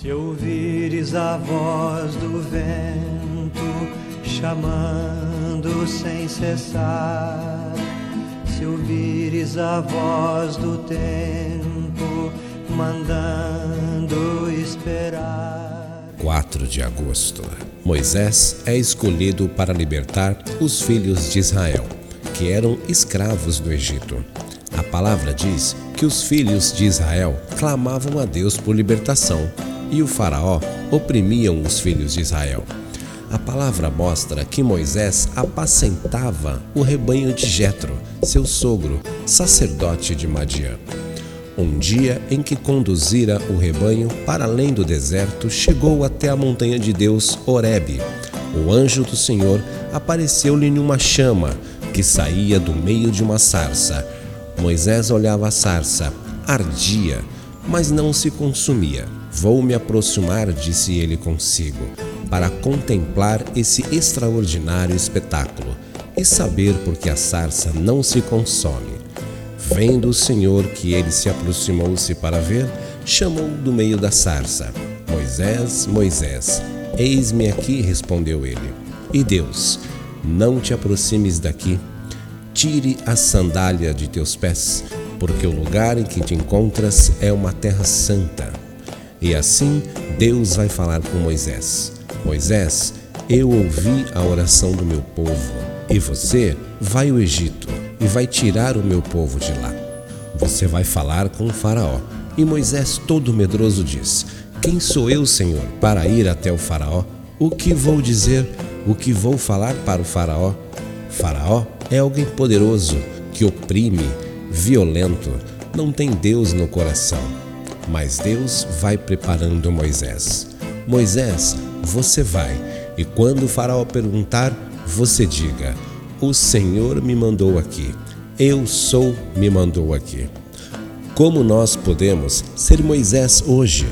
Se ouvires a voz do vento chamando sem cessar, se ouvires a voz do tempo mandando esperar. 4 de agosto. Moisés é escolhido para libertar os filhos de Israel, que eram escravos no Egito. A palavra diz que os filhos de Israel clamavam a Deus por libertação e o Faraó oprimiam os filhos de Israel. A palavra mostra que Moisés apacentava o rebanho de Jetro, seu sogro, sacerdote de Madian. Um dia em que conduzira o rebanho para além do deserto, chegou até a montanha de Deus, Horebe. O anjo do Senhor apareceu-lhe numa chama que saía do meio de uma sarça. Moisés olhava a sarça, ardia, mas não se consumia. Vou me aproximar, disse ele consigo, para contemplar esse extraordinário espetáculo e saber por que a sarça não se consome. Vendo o Senhor que ele se aproximou-se para ver, chamou do meio da sarça: Moisés, Moisés, eis-me aqui, respondeu ele. E Deus: Não te aproximes daqui, tire a sandália de teus pés, porque o lugar em que te encontras é uma terra santa. E assim Deus vai falar com Moisés: Moisés, eu ouvi a oração do meu povo, e você vai ao Egito e vai tirar o meu povo de lá. Você vai falar com o Faraó. E Moisés, todo medroso, diz: Quem sou eu, Senhor, para ir até o Faraó? O que vou dizer? O que vou falar para o Faraó? Faraó é alguém poderoso que oprime, violento, não tem Deus no coração. Mas Deus vai preparando Moisés. Moisés, você vai, e quando o Faraó perguntar, você diga: O Senhor me mandou aqui. Eu sou, me mandou aqui. Como nós podemos ser Moisés hoje?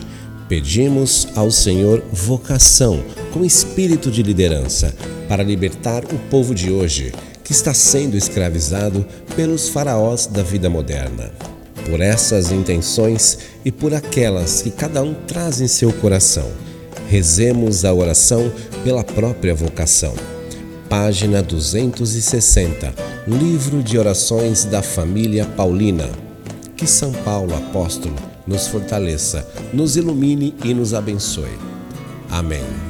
Pedimos ao Senhor vocação com espírito de liderança para libertar o povo de hoje que está sendo escravizado pelos faraós da vida moderna. Por essas intenções e por aquelas que cada um traz em seu coração, rezemos a oração pela própria vocação. Página 260, Livro de Orações da Família Paulina. Que São Paulo Apóstolo nos fortaleça, nos ilumine e nos abençoe. Amém.